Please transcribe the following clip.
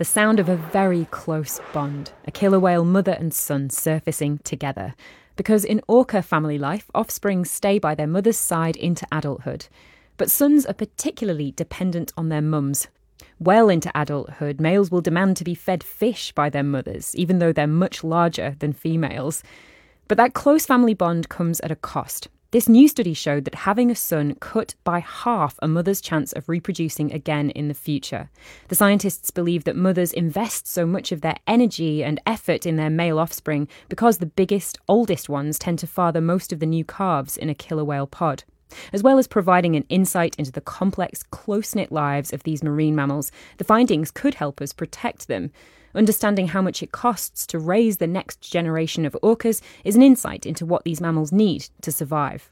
the sound of a very close bond, a killer whale mother and son surfacing together. Because in orca family life, offspring stay by their mother's side into adulthood. But sons are particularly dependent on their mums. Well into adulthood, males will demand to be fed fish by their mothers, even though they're much larger than females. But that close family bond comes at a cost. This new study showed that having a son cut by half a mother's chance of reproducing again in the future. The scientists believe that mothers invest so much of their energy and effort in their male offspring because the biggest, oldest ones tend to father most of the new calves in a killer whale pod. As well as providing an insight into the complex, close knit lives of these marine mammals, the findings could help us protect them. Understanding how much it costs to raise the next generation of orcas is an insight into what these mammals need to survive.